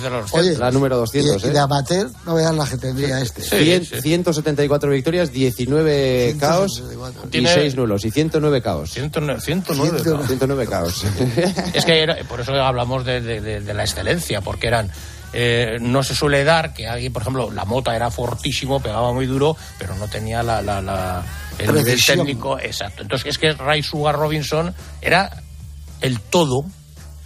de los Oye, La número y, 200, y de ¿eh? amateur, no vean la que tendría este. Sí, Cien- sí. 174 victorias, 19 caos 174. y Tiene- 6 nulos. Y 109 caos. 109, 109, 109. 109 caos. Es que era- por eso hablamos de, de- de- de la excelencia, porque eran. eh, no se suele dar que alguien, por ejemplo, la mota era fortísimo, pegaba muy duro, pero no tenía la, la- la- el nivel técnico exacto. Entonces, es que Ray Sugar Robinson era el todo,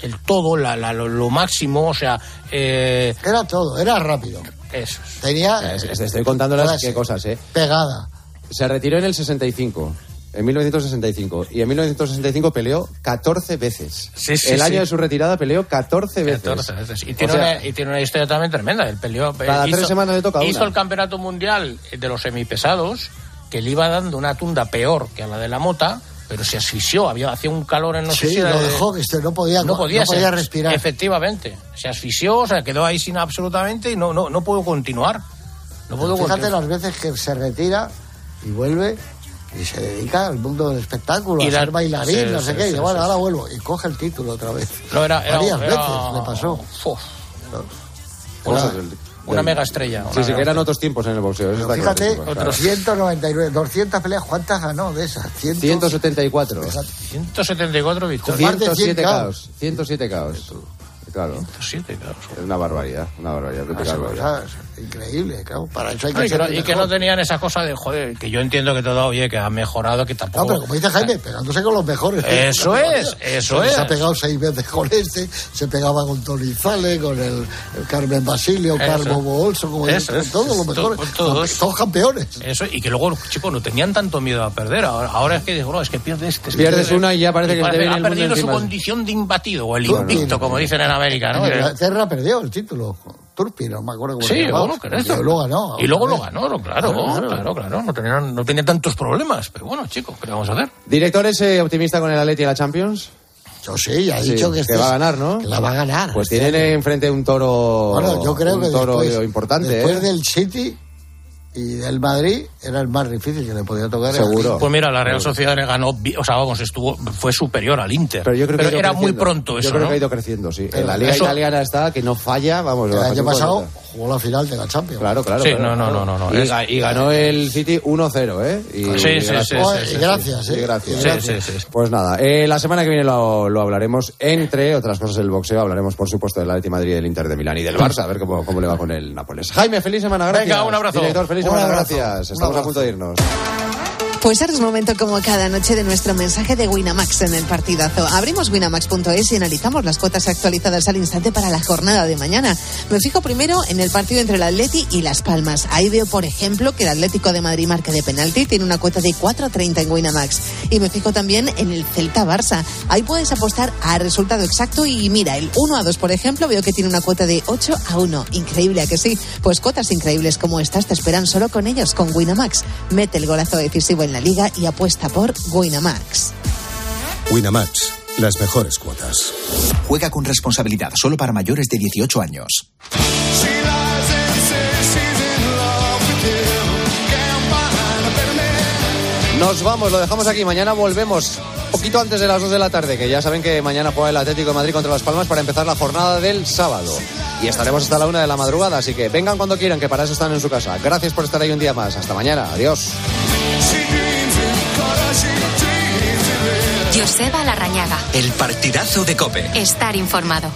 el todo, la- la- lo, lo máximo, o sea, eh, Era todo, era rápido. eso es. Tenía Es- es- Estoy contando las qué cosas, ¿eh? pegada. Se retiró en el 65. En 1965. Y en 1965 peleó 14 veces. Sí, sí, el sí. año de su retirada peleó 14 veces. 14 veces. Y O tiene, sea, una, y tiene una historia también tremenda. Él peleó. Cada tres semanas le toca Hizo una. el campeonato mundial de los semipesados, que le iba dando una tunda peor que a la de la mota, pero se asfixió. Había, hacía un calor en no sé Sí, si lo de- dejó, que este no podía, no podía, no podía respirar. Efectivamente. Se asfixió, o sea, quedó ahí sin absolutamente y no, no, no pudo continuar. No pudo Fíjate continuar. las veces que se retira y vuelve y se dedica al mundo del espectáculo, Y a la- ser bailarín, sí, no sí, sé qué. sí, y dice, bueno, sí, ahora vuelvo. Y coge el título otra vez. No, era, era- Varias era- veces le pasó. Uf, Cosas una, del- una mega estrella. Sí, sí, que eran otros tiempos en el boxeo. eso está Fíjate, claro. otros 199, 200 peleas, ¿cuántas ganó de esas? 100, 174. Fíjate. 174 victorias. Más de 100 107 caos. caos. 107 caos. Claro. 107, claro. Es una barbaridad. Una barbaridad. Esas barbaridad. cosas, increíble, claro. Para eso hay que No, y, que ser no, y que no tenían esa cosa de, joder, que yo entiendo que todo, oye, que ha mejorado, que No, tampoco... pero como dice Jaime, pegándose con los mejores. Eso es, eso Se es. ha pegado seis veces con este, se pegaba con Tony Zale, con el, el Carmen Basilio, Eso. Carmo Bolso, como Eso con todos los mejores. todos. Todos campeones. Eso, y que luego los chicos no tenían tanto miedo a perder. Ahora, ahora es que digo, no, es que pierdes este. es que Pierdes una y ya parece que te viene ha el perdido su encima. condición de imbatido, o el invicto, como dicen en América, ¿no? En Inglaterra perdió el título. Turpi, no me acuerdo cómo se Sí, llamaba. bueno, que esto. Y luego ganó. Y luego lo ganó, claro, Claro, claro, claro. No, tenían, no tenía tantos problemas. Pero bueno, chicos, ¿qué le vamos a hacer? ¿Director es eh, optimista con el Atleti en la Champions? Yo sí, ha Sí, dicho que, que este va a ganar, ¿no? Que la va a ganar. Pues tienen año. enfrente un toro. Bueno, yo creo un que toro después, importante, después ¿eh? del City y del Madrid era el más difícil que le podía tocar. Seguro. Pues mira, la Real Sociedad le ganó, o sea, vamos, estuvo, fue superior al Inter. Pero yo creo que ha ido era muy pronto eso, Yo creo ¿no? que ha ido creciendo, sí. Pero en la liga eso- italiana está que no falla, vamos. El año pasado jugó la final de la Champions. Claro, claro. Sí, claro, no, no, claro. no, no, no. Y, ganó el City 1-0, ¿eh? Y Sí, sí, gracias. sí, Oh, sí, y sí, gracias, sí, ¿eh? gracias. Y Sí, gracias. sí, sí. Pues nada, eh, la semana que viene lo, lo hablaremos, entre otras cosas del boxeo, hablaremos por supuesto del Atleti Madrid, del Inter de Milán y del Barça, a ver cómo, cómo le va con el Nápoles. Jaime, feliz semana, gracias. Venga, un abrazo. Director, feliz semana, gracias. un Estamos a punto de irnos. Pues ahora es momento como cada noche de nuestro mensaje de Winamax en el partidazo. Abrimos winamax.es y analizamos las cuotas actualizadas al instante para la jornada de mañana. Me fijo primero en el partido entre el Atleti y Las Palmas. Ahí veo, por ejemplo, que el Atlético de Madrid marca de penalti, tiene una cuota de 4.30 en Winamax. Y me fijo también en el Celta-Barça. Ahí puedes apostar a resultado exacto y mira, el 1 a 2, por ejemplo, veo que tiene una cuota de 8 a 1. Increíble, ¿a que sí? Pues cuotas increíbles como estas te esperan solo con ellos, con Winamax. Mete el golazo decisivo en la liga y apuesta por Winamax. Winamax, las mejores cuotas. Juega con responsabilidad solo para mayores de 18 años. Nos vamos, lo dejamos aquí. Mañana volvemos poquito antes de las 2 de la tarde, que ya saben que mañana juega el Atlético de Madrid contra Las Palmas para empezar la jornada del sábado. Y estaremos hasta la una de la madrugada, así que vengan cuando quieran, que para eso están en su casa. Gracias por estar ahí un día más. Hasta mañana. Adiós. Joseba Larrañaga. El partidazo de Cope. Estar informado.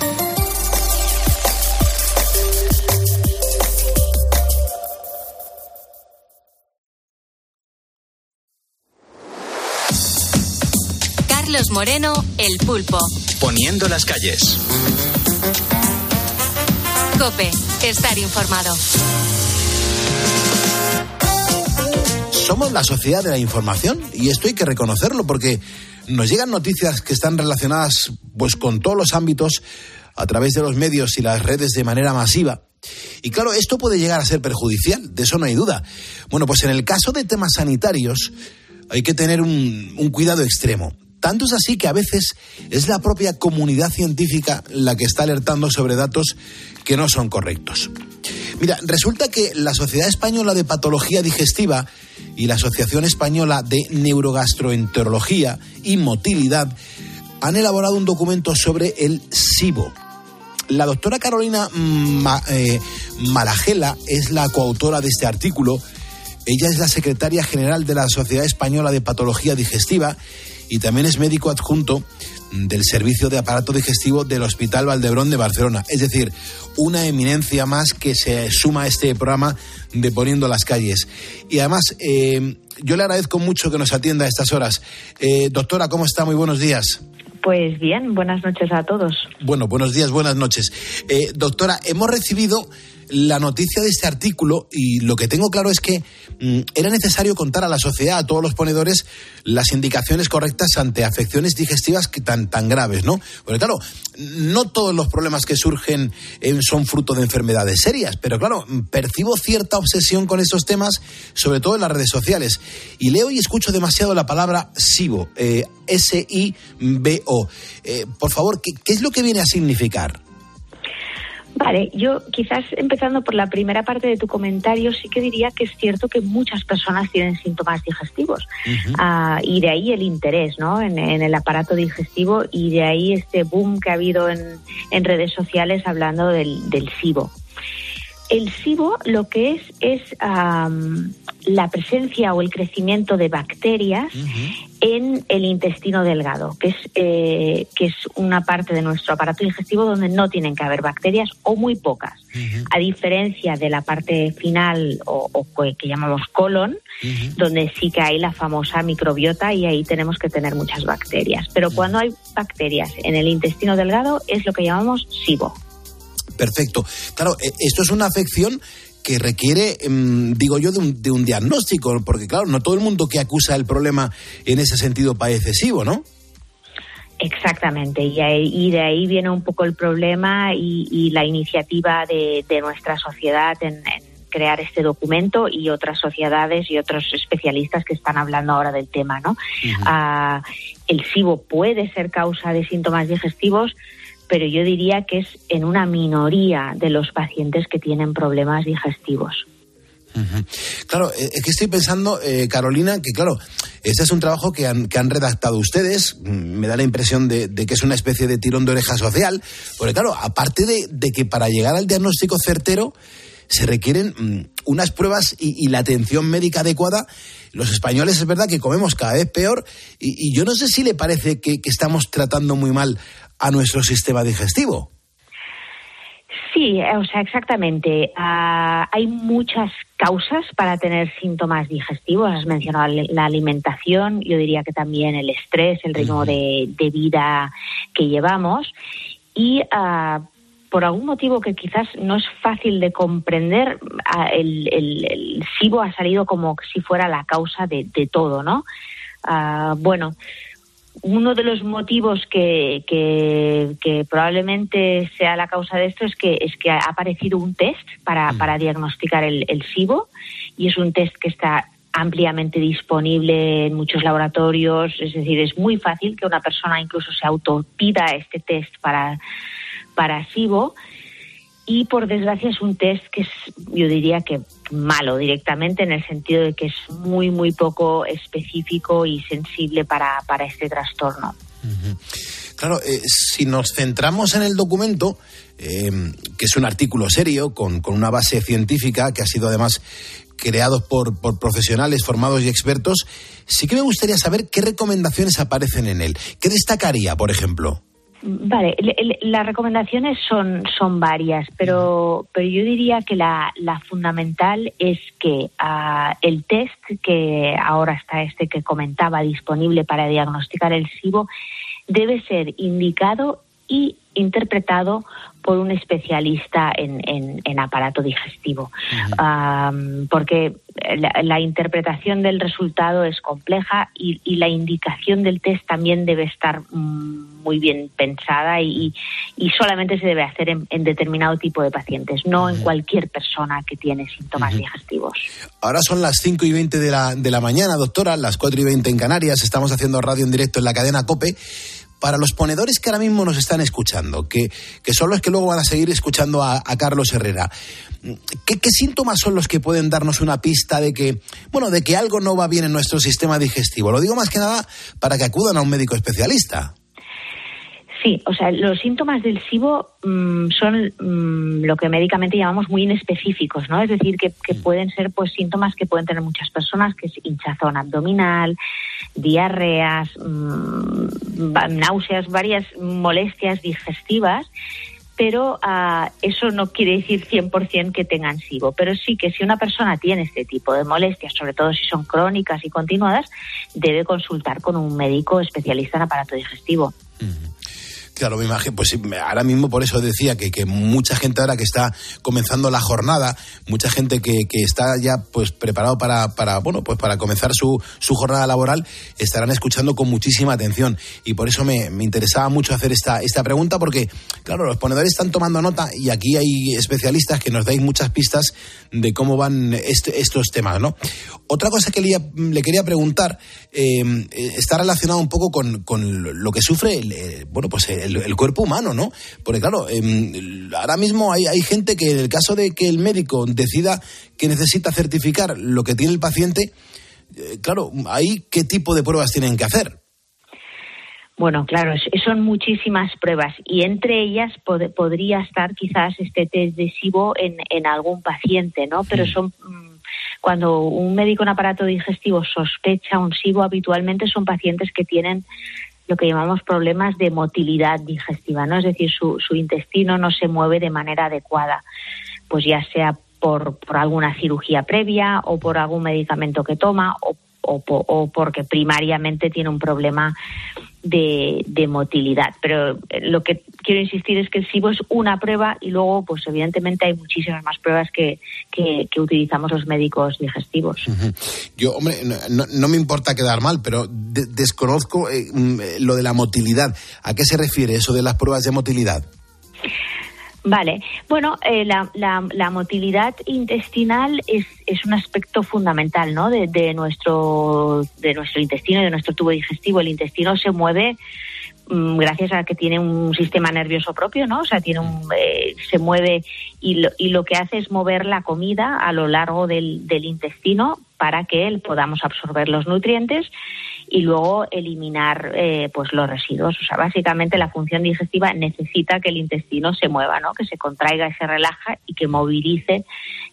Carlos Moreno, El Pulpo. Poniendo las calles. Cope. Estar informado. Somos la sociedad de la información y esto hay que reconocerlo porque nos llegan noticias que están relacionadas pues con todos los ámbitos a través de los medios y las redes de manera masiva. Y claro, esto puede llegar a ser perjudicial, de eso no hay duda. Bueno, pues en el caso de temas sanitarios hay que tener un, un cuidado extremo. Tanto es así que a veces es la propia comunidad científica la que está alertando sobre datos que no son correctos. Mira, resulta que la Sociedad Española de Patología Digestiva y la Asociación Española de Neurogastroenterología y Motilidad han elaborado un documento sobre el SIBO. La doctora Carolina Ma- eh, es la coautora de este artículo. Ella es la secretaria general de la Sociedad Española de Patología Digestiva y también es médico adjunto del Servicio de Aparato Digestivo del Hospital Valdebrón de Barcelona. Es decir, una eminencia más que se suma a este programa de Poniendo las Calles. Y además, eh, yo le agradezco mucho que nos atienda a estas horas. Eh, doctora, ¿cómo está? Muy buenos días. Pues bien, buenas noches a todos. Bueno, buenos días, buenas noches. Eh, doctora, hemos recibido la noticia de este artículo y lo que tengo claro es que mm, era necesario contar a la sociedad, a todos los ponedores, las indicaciones correctas ante afecciones digestivas que tan, tan graves, ¿no? Porque claro, no todos los problemas que surgen eh, son fruto de enfermedades serias, pero claro, percibo cierta obsesión con esos temas, sobre todo en las redes sociales. Y leo y escucho demasiado la palabra SIBO, eh, S-I-B-O. Eh, por favor, ¿qué, ¿qué es lo que viene a significar? Vale, yo quizás empezando por la primera parte de tu comentario, sí que diría que es cierto que muchas personas tienen síntomas digestivos Ah, y de ahí el interés ¿no? en, en el aparato digestivo y de ahí este boom que ha habido en, en redes sociales hablando del, del SIBO. El SIBO lo que es es am, la presencia o el crecimiento de bacterias en el intestino delgado, que es, eh, que es una parte de nuestro aparato digestivo donde no tienen que haber bacterias o muy pocas, a diferencia de la parte final o, o que- que llamamos colon, donde sí que hay la famosa microbiota y ahí tenemos que tener muchas bacterias. Pero cuando hay bacterias en el intestino delgado es lo que llamamos SIBO. Perfecto. Claro, eh, esto es una afección que requiere, em, digo yo, de un, de un diagnóstico, porque claro, no todo el mundo que acusa el problema en ese sentido padece SIBO, ¿no? Exactamente, y, de ahí viene un poco el problema y, y la iniciativa de, de nuestra sociedad en, en crear este documento y otras sociedades y otros especialistas que están hablando ahora del tema, ¿no? Ah, el SIBO puede ser causa de síntomas digestivos, pero yo diría que es en una minoría de los pacientes que tienen problemas digestivos. Claro, eh, es que estoy pensando, eh, Carolina, que claro, este es un trabajo que han, que han redactado ustedes. Mm, Me da la impresión de, que es una especie de tirón de oreja social. Porque claro, aparte de, de que para llegar al diagnóstico certero se requieren mm, unas pruebas y, la atención médica adecuada. Los españoles es verdad que comemos cada vez peor y, yo no sé si le parece que estamos tratando muy mal a nuestro sistema digestivo. Sí, eh, o sea, exactamente. Ah, hay muchas causas para tener síntomas digestivos. Has mencionado la- alimentación, yo diría que también el estrés, el ritmo de, de vida que llevamos. Y ah, por algún motivo que quizás no es fácil de comprender, ah, el, el, el SIBO ha salido como si fuera la causa de, de todo, ¿no? Bueno, uno de los motivos que, que, que probablemente sea la causa de esto es que es que ha aparecido un test para, para diagnosticar el, el SIBO y es un test que está ampliamente disponible en muchos laboratorios, es decir, es muy fácil que una persona incluso se autopida este test para, para SIBO y por desgracia es un test que es, yo diría que malo directamente en el sentido de que es muy, muy poco específico y sensible para, para este trastorno. Claro, eh, si nos centramos en el documento, eh, que es un artículo serio, con, con una base científica, que ha sido además creado por, por profesionales formados y expertos, sí que me gustaría saber qué recomendaciones aparecen en él. ¿Qué destacaría, por ejemplo? Vale, le- las recomendaciones son, son varias, pero, pero yo diría que la, la fundamental es que ah, el test que ahora está este que comentaba disponible para diagnosticar el SIBO debe ser indicado y interpretado por un especialista en, en- en aparato digestivo, Am, porque la, la interpretación del resultado es compleja y, y la indicación del test también debe estar muy bien pensada y, y solamente se debe hacer en, en determinado tipo de pacientes, no en cualquier persona que tiene síntomas digestivos. Ahora son las 5 y 20 de la, de la mañana, doctora, las 4 y 20 en Canarias. Estamos haciendo radio en directo en la cadena COPE. Para los ponedores que ahora mismo nos están escuchando, que, que son los que luego van a seguir escuchando a, a Carlos Herrera, ¿qué, ¿qué síntomas son los que pueden darnos una pista de que, bueno, de que algo no va bien en nuestro sistema digestivo? Lo digo más que nada para que acudan a un médico especialista. Sí, o sea, los síntomas del SIBO mm, son mm, lo que médicamente llamamos muy inespecíficos, ¿no? Es decir, que, que, pueden ser pues síntomas que pueden tener muchas personas, que es hinchazón abdominal, diarreas, mm, náuseas, varias molestias digestivas, pero uh, eso no quiere decir 100% que tengan SIBO. Pero sí que si una persona tiene este tipo de molestias, sobre todo si son crónicas y continuadas, debe consultar con un médico especialista en aparato digestivo. Uh -huh. Claro, me imagino, pues ahora mismo por eso decía que, mucha gente ahora que está comenzando la jornada, mucha gente que, que está ya pues preparado para, para, bueno, pues para comenzar su, su jornada laboral, estarán escuchando con muchísima atención. Y por eso me, me, interesaba mucho hacer esta, esta pregunta, porque, claro, los ponedores están tomando nota y aquí hay especialistas que nos dais muchas pistas de cómo van este, estos temas, ¿no? Otra cosa que le, quería preguntar eh, está relacionado un poco con, con lo que sufre, eh, bueno, pues el el, el, cuerpo humano, ¿no? Porque claro, eh, ahora mismo hay, hay, gente que en el caso de que el médico decida que necesita certificar lo que tiene el paciente, eh, claro, ahí qué tipo de pruebas tienen que hacer. Bueno, claro, son muchísimas pruebas y entre ellas pod podría estar quizás este test de SIBO en, en algún paciente, ¿no? Pero son mm, cuando un médico en aparato digestivo sospecha un SIBO, habitualmente son pacientes que tienen lo que llamamos problemas de motilidad digestiva, ¿no? Es decir, su, su intestino no se mueve de manera adecuada, pues ya sea por, por alguna cirugía previa o por algún medicamento que toma o o, o, porque primariamente tiene un problema de, de, motilidad. Pero lo que quiero insistir es que el SIBO es una prueba y luego, pues evidentemente hay muchísimas más pruebas que, que, que utilizamos los médicos digestivos. Yo, hombre, no, no, me importa quedar mal, pero de, desconozco eh, lo de la motilidad. ¿A qué se refiere eso de las pruebas de motilidad? Vale, bueno, eh, la, la, la, motilidad intestinal es, es, un aspecto fundamental, ¿no? De, nuestro de nuestro intestino, de nuestro tubo digestivo. El intestino se mueve mmm, gracias a que tiene un sistema nervioso propio, ¿no? O sea, tiene un eh, se mueve y lo, y lo que hace es mover la comida a lo largo del, del intestino para que podamos absorber los nutrientes y luego eliminar eh, pues los residuos. O sea, básicamente la función digestiva necesita que el intestino se mueva, ¿no? que se contraiga y se relaja y que movilice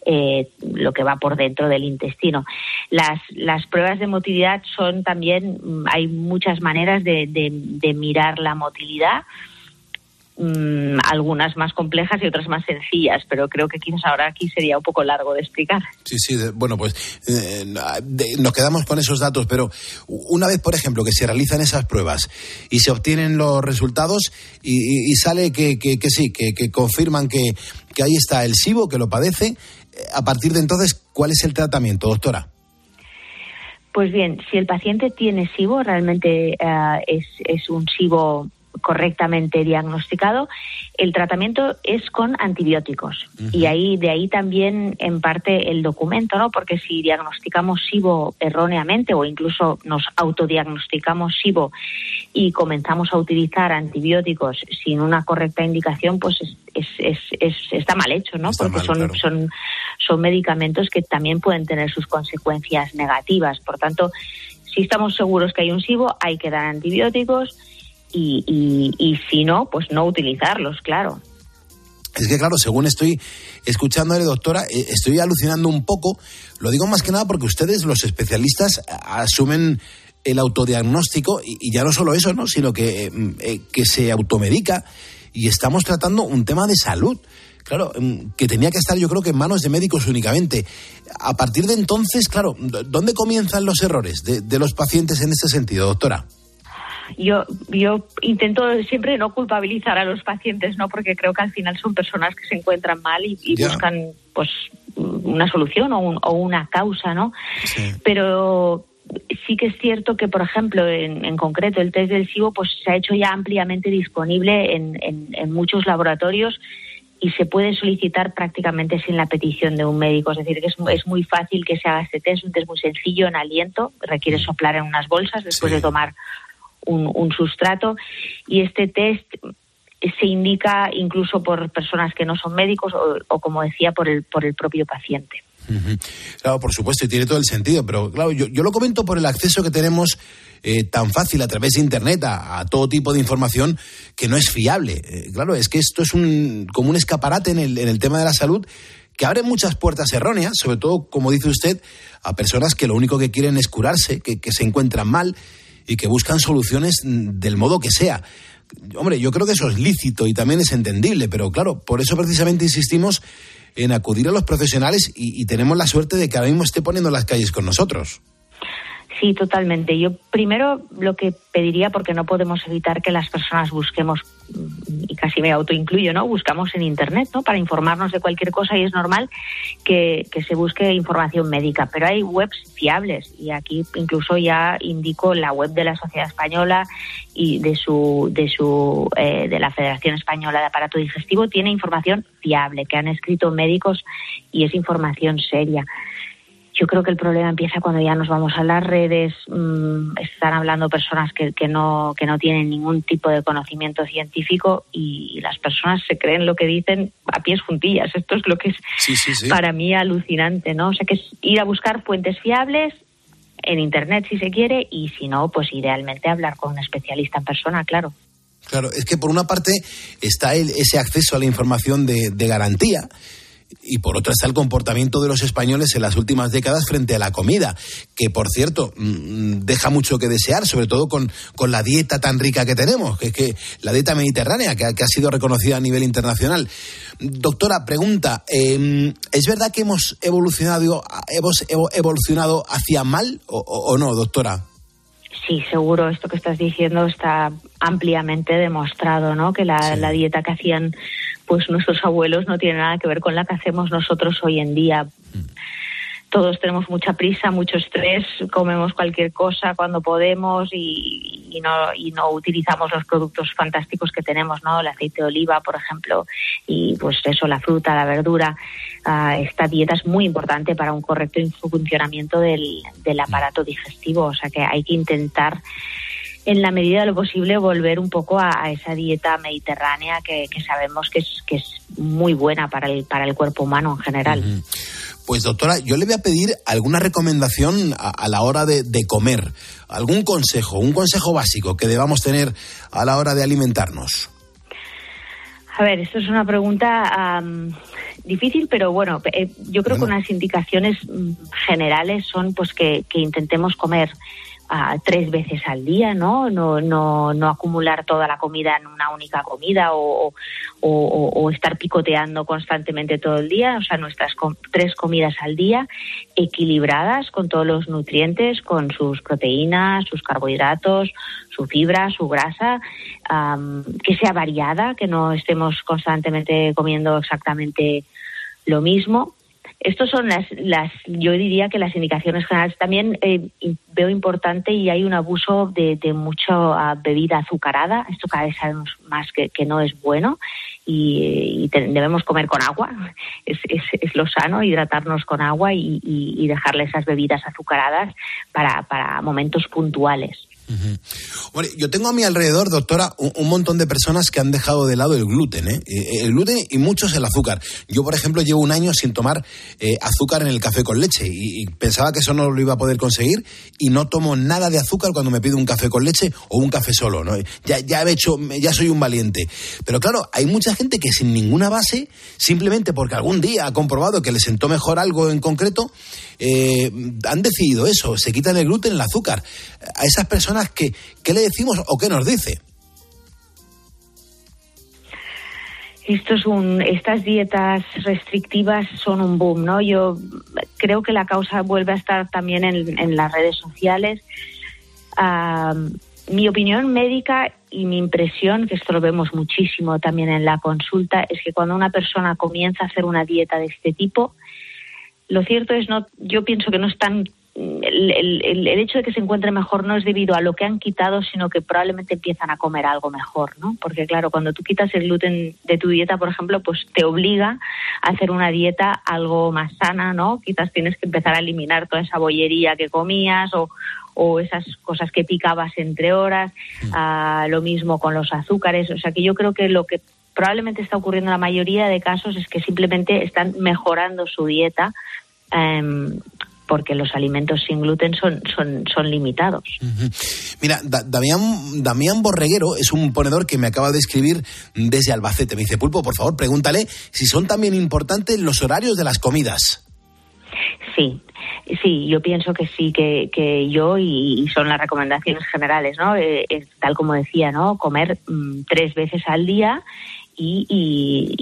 eh, lo que va por dentro del intestino. Las, las pruebas de motilidad son también, hay muchas maneras de, de, de mirar la motilidad mmm, algunas más complejas y otras más sencillas, pero creo que quizás ahora aquí sería un poco largo de explicar. Sí, sí, de, bueno, pues eh, de, nos quedamos con esos datos, pero una vez, por ejemplo, que se realizan esas pruebas y se obtienen los resultados y, y, y sale que, que, que sí, que, que confirman que, que ahí está el SIBO, que lo padece, eh, a partir de entonces, ¿cuál es el tratamiento, doctora? Pues bien, si el paciente tiene SIBO, realmente uh, es, es un SIBO correctamente diagnosticado, el tratamiento es con antibióticos. Uh -huh. Y ahí, de ahí también, en parte, el documento, ¿no? Porque si diagnosticamos SIBO erróneamente o incluso nos autodiagnosticamos SIBO y comenzamos a utilizar antibióticos sin una correcta indicación, pues es, es, es, es está mal hecho, ¿no? Está Porque mal, son, claro. son, son medicamentos que también pueden tener sus consecuencias negativas. Por tanto, si estamos seguros que hay un SIBO, hay que dar antibióticos y, y, si no, pues no utilizarlos, claro. Es que, claro, según estoy escuchándole, doctora, eh, estoy alucinando un poco. Lo digo más que nada porque ustedes, los especialistas, asumen el autodiagnóstico y, ya no solo eso, ¿no? sino que, eh, eh, que se automedica y estamos tratando un tema de salud. Claro, mm, que tenía que estar yo creo que en manos de médicos únicamente. A partir de entonces, claro, ¿dónde comienzan los errores de, de los pacientes en este sentido, doctora? Yo, yo intento siempre no culpabilizar a los pacientes, ¿no? Porque creo que al final son personas que se encuentran mal y, y yeah. buscan, pues, una solución o, un, o una causa, ¿no? Sí. Pero sí que es cierto que, por ejemplo, en, en, concreto el test del SIBO pues, se ha hecho ya ampliamente disponible en, en, en, muchos laboratorios y se puede solicitar prácticamente sin la petición de un médico. Es decir, que es, es muy fácil que se haga este test, un test muy sencillo en aliento, requiere soplar en unas bolsas después sí. de tomar un, un sustrato y este test se indica incluso por personas que no son médicos o, como decía, por el, por el propio paciente. Claro, por supuesto, y tiene todo el sentido, pero claro, yo, yo lo comento por el acceso que tenemos eh, tan fácil a través de Internet a, a todo tipo de información que no es fiable. Eh, claro, es que esto es un, como un escaparate en el, en el tema de la salud que abre muchas puertas erróneas, sobre todo, como dice usted, a personas que lo único que quieren es curarse, que, que se encuentran mal y que buscan soluciones mm, del modo que sea. Hombre, yo creo que eso es lícito y también es entendible, pero claro, por eso precisamente insistimos en acudir a los profesionales y, y tenemos la suerte de que ahora mismo esté poniendo las calles con nosotros. Sí, totalmente. Yo primero lo que pediría, porque no podemos evitar que las personas busquemos, y casi me autoincluyo, ¿no? Buscamos en Internet, ¿no? Para informarnos de cualquier cosa y es normal que, que se busque información médica. Pero hay webs fiables y aquí incluso ya indico la web de la Sociedad Española y de su, de su, eh, de la Federación Española de Aparato Digestivo tiene información fiable que han escrito médicos y es información seria. Yo creo que el problema empieza cuando ya nos vamos a las redes, mmm, están hablando personas que, que, no, que no tienen ningún tipo de conocimiento científico y, y, las personas se creen lo que dicen a pies juntillas. Esto es lo que es sí, sí, sí. para mí alucinante, ¿no? O sea, que es ir a buscar fuentes fiables en Internet si se quiere y si no, pues idealmente hablar con un especialista en persona, claro. Claro, es que por una parte está el, ese acceso a la información de, de garantía, y por otra está el comportamiento de los españoles en las últimas décadas frente a la comida, que por cierto mm, deja mucho que desear, sobre todo con, con la dieta tan rica que tenemos, que es que la dieta mediterránea, que, que ha sido reconocida a nivel internacional. Doctora, pregunta, eh, ¿es verdad que hemos evolucionado, hemos evolucionado hacia mal o no, doctora? Sí, seguro, esto que estás diciendo está ampliamente demostrado, ¿no? Que la, sí. la dieta que hacían pues nuestros abuelos no tiene nada que ver con la que hacemos nosotros hoy en día. Mm. Todos tenemos mucha prisa, mucho estrés, comemos cualquier cosa cuando podemos y, y, no, y no utilizamos los productos fantásticos que tenemos, ¿no? El aceite de oliva, por ejemplo, y pues eso, la fruta, la verdura. Uh, esta dieta es muy importante para un correcto funcionamiento del, del aparato digestivo, o sea que hay que intentar en la medida de lo posible volver un poco a, esa dieta mediterránea que, que, sabemos que es, que es muy buena para el, para el cuerpo humano en general. Pues doctora, yo le voy a pedir alguna recomendación a, a la hora de, de, comer, algún consejo, un consejo básico que debamos tener a la hora de alimentarnos. A ver, esto es una pregunta um, difícil, pero bueno, eh, yo creo bueno. que unas indicaciones mm, generales son pues que, que intentemos comer tres veces al día, ¿no? No, no, no acumular toda la comida en una única comida o, o, estar picoteando constantemente todo el día, o sea, nuestras tres comidas al día equilibradas con todos los nutrientes, con sus proteínas, sus carbohidratos, su fibra, su grasa, um, que sea variada, que no estemos constantemente comiendo exactamente lo mismo estos son las, las, yo diría que las indicaciones generales. También eh, veo importante y hay un abuso de, de mucha uh, bebida azucarada. Esto cada vez sabemos más que, que no es bueno y, y debemos comer con agua. Es, es, es, lo sano, hidratarnos con agua y, y, y dejarle esas bebidas azucaradas para, para momentos puntuales. Uh -huh. Bueno, yo tengo a mi alrededor, doctora, un, montón de personas que han dejado de lado el gluten, ¿eh? El gluten y muchos el azúcar. Yo, por ejemplo, llevo un año sin tomar eh, azúcar en el café con leche y, pensaba que eso no lo iba a poder conseguir y no tomo nada de azúcar cuando me pido un café con leche o un café solo. Ya, he hecho, ya soy un valiente. Pero claro, hay mucha gente que sin ninguna base, simplemente porque algún día ha comprobado que le sentó mejor algo en concreto, eh, han decidido eso, se quitan el gluten, el azúcar. A esas personas que, ¿qué le decimos o qué nos dice? Esto es un, estas dietas restrictivas son un boom, ¿no? Yo creo que la causa vuelve a estar también en, las redes sociales. Mi opinión médica y mi impresión, que esto lo vemos muchísimo también en la consulta, es que cuando una persona comienza a hacer una dieta de este tipo, lo cierto es no, yo pienso que no están el, el, el, hecho de que se encuentre mejor no es debido a lo que han quitado, sino que probablemente empiezan a comer algo mejor, ¿no? Porque claro, cuando tú quitas el gluten de tu dieta, por ejemplo, pues te obliga a hacer una dieta algo más sana, ¿no? Quizás tienes que empezar a eliminar toda esa bollería que comías o, o esas cosas que picabas entre horas, uh, lo mismo con los azúcares, o sea que yo creo que lo que probablemente está ocurriendo en la mayoría de casos es que simplemente están mejorando su dieta em, porque los alimentos sin gluten son, son, son limitados. Mira, Da- Damián, Damián Borreguero es un ponedor que me acaba de escribir desde Albacete. Me dice, Pulpo, por favor, pregúntale si son también importantes los horarios de las comidas. Sí, sí, yo pienso que sí, que, que yo y, y son las recomendaciones generales, ¿no? Eh, es tal como decía, ¿no? Comer mm, tres veces al día y, y-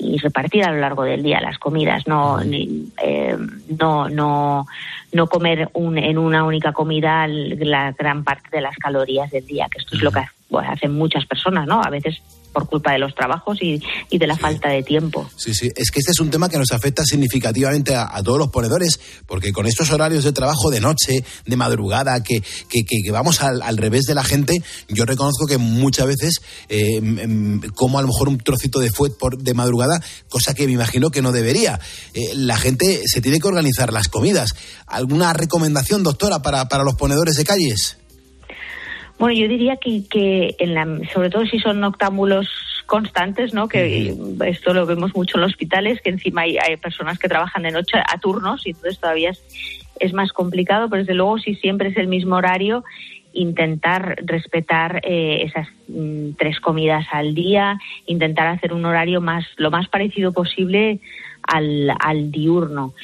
y- y repartir a lo largo del día las comidas, no, ni- eh, no, no, no comer un- en una única comida la gran parte de las calorías del día, que esto es lo que bueno, hacen muchas personas, ¿no? A veces por culpa de los trabajos y, y de la falta de tiempo. Sí, sí, es que este es un tema que nos afecta significativamente a, a todos los ponedores, porque con estos horarios de trabajo de noche, de madrugada, que, que, que- que vamos al, al revés de la gente, yo reconozco que muchas veces eh, como a lo mejor un trocito de fuet por, de madrugada, cosa que me imagino que no debería. Eh, la gente se tiene que organizar las comidas. ¿Alguna recomendación, doctora, para, para los ponedores de calles? Bueno, yo diría que, que en la, sobre todo si son noctámbulos constantes, ¿no? Que esto lo vemos mucho en los hospitales, que encima hay, hay personas que trabajan de noche a turnos y entonces todavía es, es más complicado, pero desde luego si siempre es el mismo horario, intentar respetar eh, esas mm, tres comidas al día, intentar hacer un horario más lo más parecido posible al, al diurno.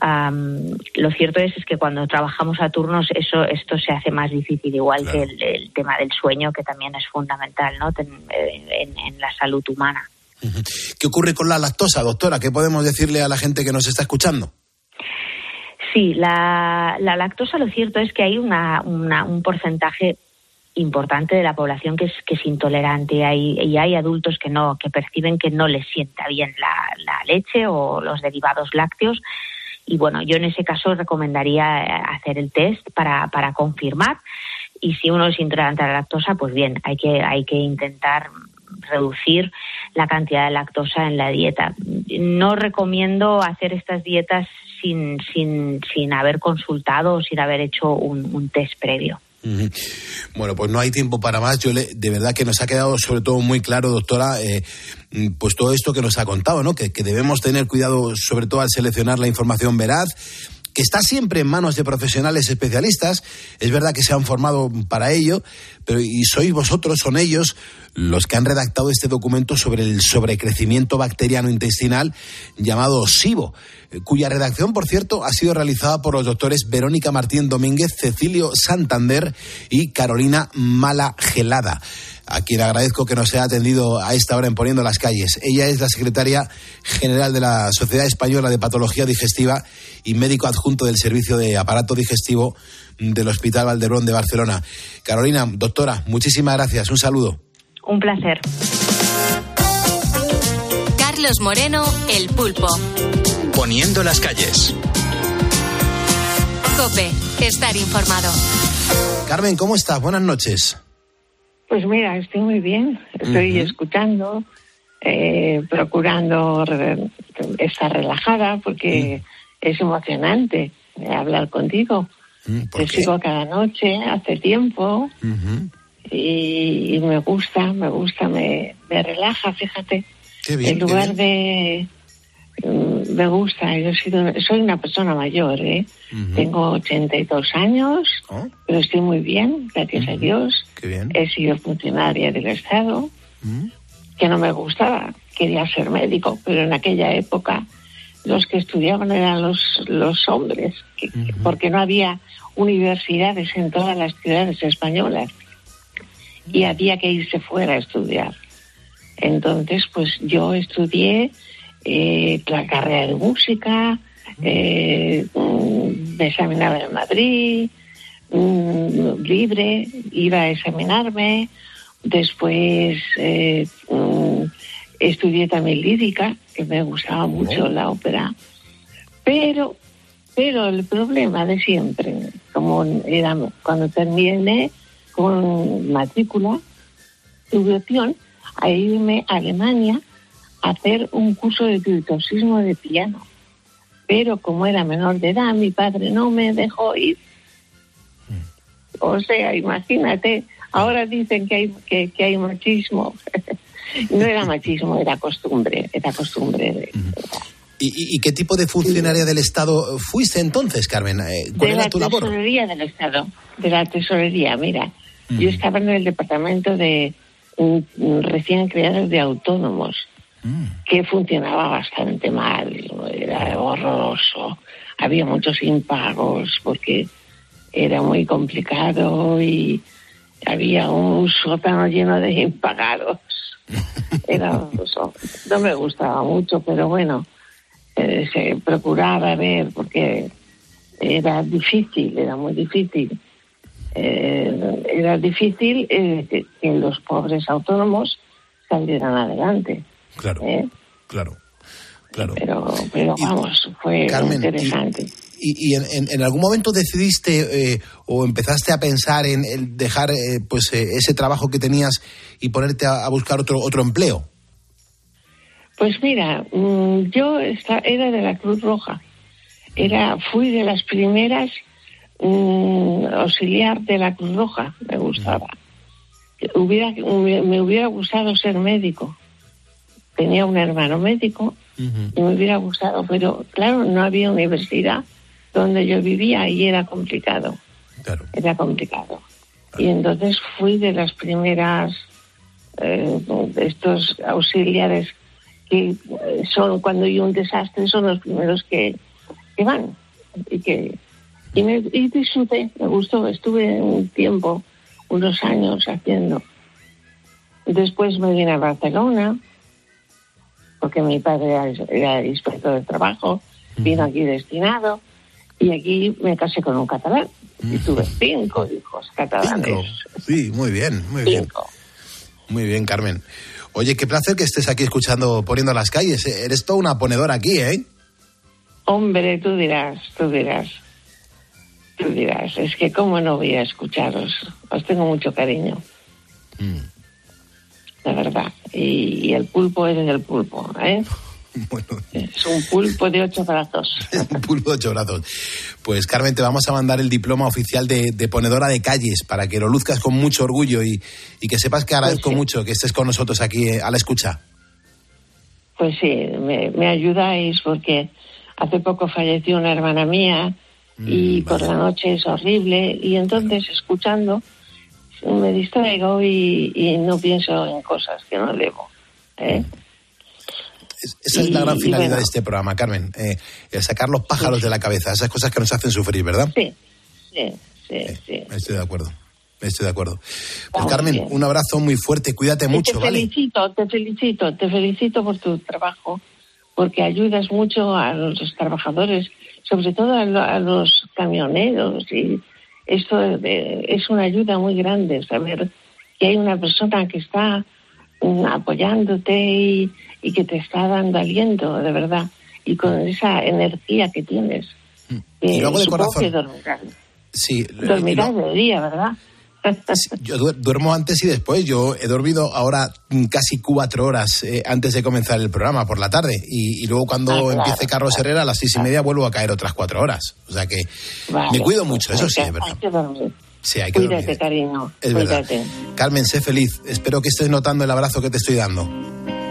Am, lo cierto es, es que cuando trabajamos a turnos eso esto se hace más difícil, igual que el, el tema del sueño, que también es fundamental ¿no? Eh, en, en la salud humana. ¿Qué ocurre con la lactosa, doctora? ¿Qué podemos decirle a la gente que nos está escuchando? Sí, la, la lactosa lo cierto es que hay una, una- un porcentaje importante de la población que es, que es intolerante hay, y hay adultos que no que perciben que no les sienta bien la, leche o los derivados lácteos y bueno yo en ese caso recomendaría eh, hacer el test para, para confirmar y si uno es intolerante a la lactosa pues bien hay que hay que intentar reducir la cantidad de lactosa en la dieta. No recomiendo hacer estas dietas sin, sin, sin haber consultado o sin haber hecho un test previo. Bueno, pues no hay tiempo para más. Yo le, de verdad que nos ha quedado sobre todo muy claro, doctora, eh, pues todo esto que nos ha contado, ¿no? Que, que debemos tener cuidado sobre todo al seleccionar la información veraz que está siempre en manos de profesionales especialistas. Es verdad que se han formado para ello, pero y sois vosotros, son ellos los que han redactado este documento sobre el sobrecrecimiento bacteriano intestinal llamado SIBO, eh, cuya redacción, por cierto, ha sido realizada por los doctores Verónica Martín Domínguez, Cecilio Santander y Carolina Mala Gelada a quien agradezco que nos haya atendido a esta hora en Poniendo las Calles. Ella es la secretaria general de la Sociedad Española de Patología Digestiva y médico adjunto del Servicio de Aparato Digestivo del Hospital Valdebrón de Barcelona. Carolina, doctora, muchísimas gracias. Un saludo. Un placer. Carlos Moreno, El Pulpo. Poniendo las calles. Cope, estar informado. Carmen, ¿cómo estás? Buenas noches. Pues mira, estoy muy bien. Estoy escuchando, eh, procurando re- estar relajada porque es emocionante eh, hablar contigo. Mm, ¿Por Te qué? sigo cada noche, hace tiempo. Y, y me gusta, me gusta, me, me relaja, fíjate. Qué bien, en qué lugar bien. de... mm, Me gusta, yo he sido, soy una persona mayor, ¿eh? Ujú. Tengo 82 años, Oh, pero estoy muy bien, gracias a. Dios. qué bien. He sido funcionaria del Estado, Mm. que no me gustaba, quería ser médico, pero en aquella época los que estudiaban eran los, los hombres, que- porque no había universidades en todas las ciudades españolas y había que irse fuera a estudiar. Entonces, pues yo estudié eh, la carrera de música, eh, mm, me examinaba en Madrid, mm, libre, iba a examinarme, después eh, mm, estudié también lírica, que me gustaba mucho la ópera, pero, pero el problema de siempre, como era cuando terminé con matrícula, tuve opción a irme a Alemania a hacer un curso de virtuosismo de piano. Pero como era menor de edad, mi padre no me dejó ir. O sea, imagínate, ahora dicen que hay, que, que hay machismo. no era machismo, era costumbre, era costumbre. de- ¿Y, y qué tipo de funcionaria del Estado fuiste entonces, Carmen? Eh, ¿Cuál de era la tu labor? tesorería del Estado, de la tesorería, mira. Mm. Yo estaba en el departamento de recién creados de autónomos, Mm. que funcionaba bastante mal, era horroroso. Había muchos impagos porque era muy complicado y había un sótano lleno de impagados. Era, eso, no me gustaba mucho, pero bueno, eh, se procuraba ver porque era difícil, era muy difícil. Eh, era difícil eh, que, que los pobres autónomos salieran adelante. Claro, ¿eh? claro, claro. Pero, pero vamos, fue Carmen, interesante. ¿Y, y en, en- en algún momento decidiste eh, o empezaste a pensar en el dejar eh, pues ese trabajo que tenías y ponerte a, a buscar otro otro empleo? Pues mira, mm, yo esta- era de la Cruz Roja. Era, fui de las primeras auxiliar de la Cruz Roja. Me gustaba. Hubiera, me, hubiera gustado ser médico. Tenía un hermano médico y me hubiera gustado, pero claro, no había universidad donde yo vivía y era complicado. Era complicado. Y entonces fui de las primeras eh, de estos auxiliares que eh, son cuando hay un desastre son los primeros que, que van y que y me y disfruté me gustó estuve un tiempo unos años haciendo después me vine a Barcelona porque mi padre era, inspector de trabajo vino aquí destinado y aquí me casé con un catalán y tuve cinco hijos catalanes Cinco. Sí, muy bien, muy bien. Muy bien, Carmen. Oye, qué placer que estés aquí escuchando Poniendo las calles. Eres toda una ponedora aquí, ¿eh? Hombre, tú dirás, tú dirás. Tú dirás, es que cómo no voy a escucharos. Os tengo mucho cariño. La verdad. Y, y el pulpo es el pulpo, ¿eh? Es un pulpo de ocho brazos. Un pulpo de ocho brazos. Pues Carmen, te vamos a mandar el diploma oficial de, de ponedora de calles para que lo luzcas con mucho orgullo y, y que sepas que agradezco mucho que estés con nosotros aquí eh, a la escucha. Pues sí, me, me ayudáis porque hace poco falleció una hermana mía y por la noche es horrible y entonces escuchando me distraigo y, y no pienso en cosas que no debo. ¿eh? Esa es la gran finalidad bueno. de este programa, Carmen. eh, el sacar los pájaros de la cabeza, esas cosas que nos hacen sufrir, ¿verdad? Sí, sí, sí, sí. Estoy de acuerdo. Estoy de acuerdo. Pues Vamos Carmen, bien. un abrazo muy fuerte, cuídate Y mucho, te ¿vale? felicito, te felicito, te felicito por tu trabajo, porque ayudas mucho a los trabajadores, sobre todo a, lo- a los camioneros. Y esto eh, es una ayuda muy grande, saber que hay una persona que está mm, apoyándote y, y que te está dando aliento, de verdad, y con esa energía que tienes. Mm. Y luego corazón. que dormirás, Sí, dormirás lo- de día, ¿verdad? Yo du- duermo antes y después. Yo he dormido ahora mm, casi cuatro horas eh, antes de comenzar el programa por la tarde. Y, y luego cuando Ah, claro, empiece Carlos Herrera a las seis y media vuelvo a caer otras cuatro horas. O sea que Vale. me cuido mucho, eso sí, Hay es que- verdad. Hay que dormir. Sí, hay que Cuídate, dormir. cariño. Es verdad. Cuídate. Carmen, sé feliz. Espero que estés notando el abrazo que te estoy dando.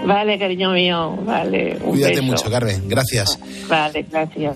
Vale, cariño mío. Vale. Un Cuídate beso. mucho, Carmen. Gracias. Vale, gracias.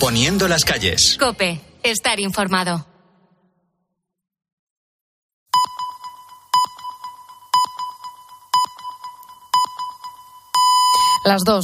Poniendo las calles. Cope, estar informado. Las dos.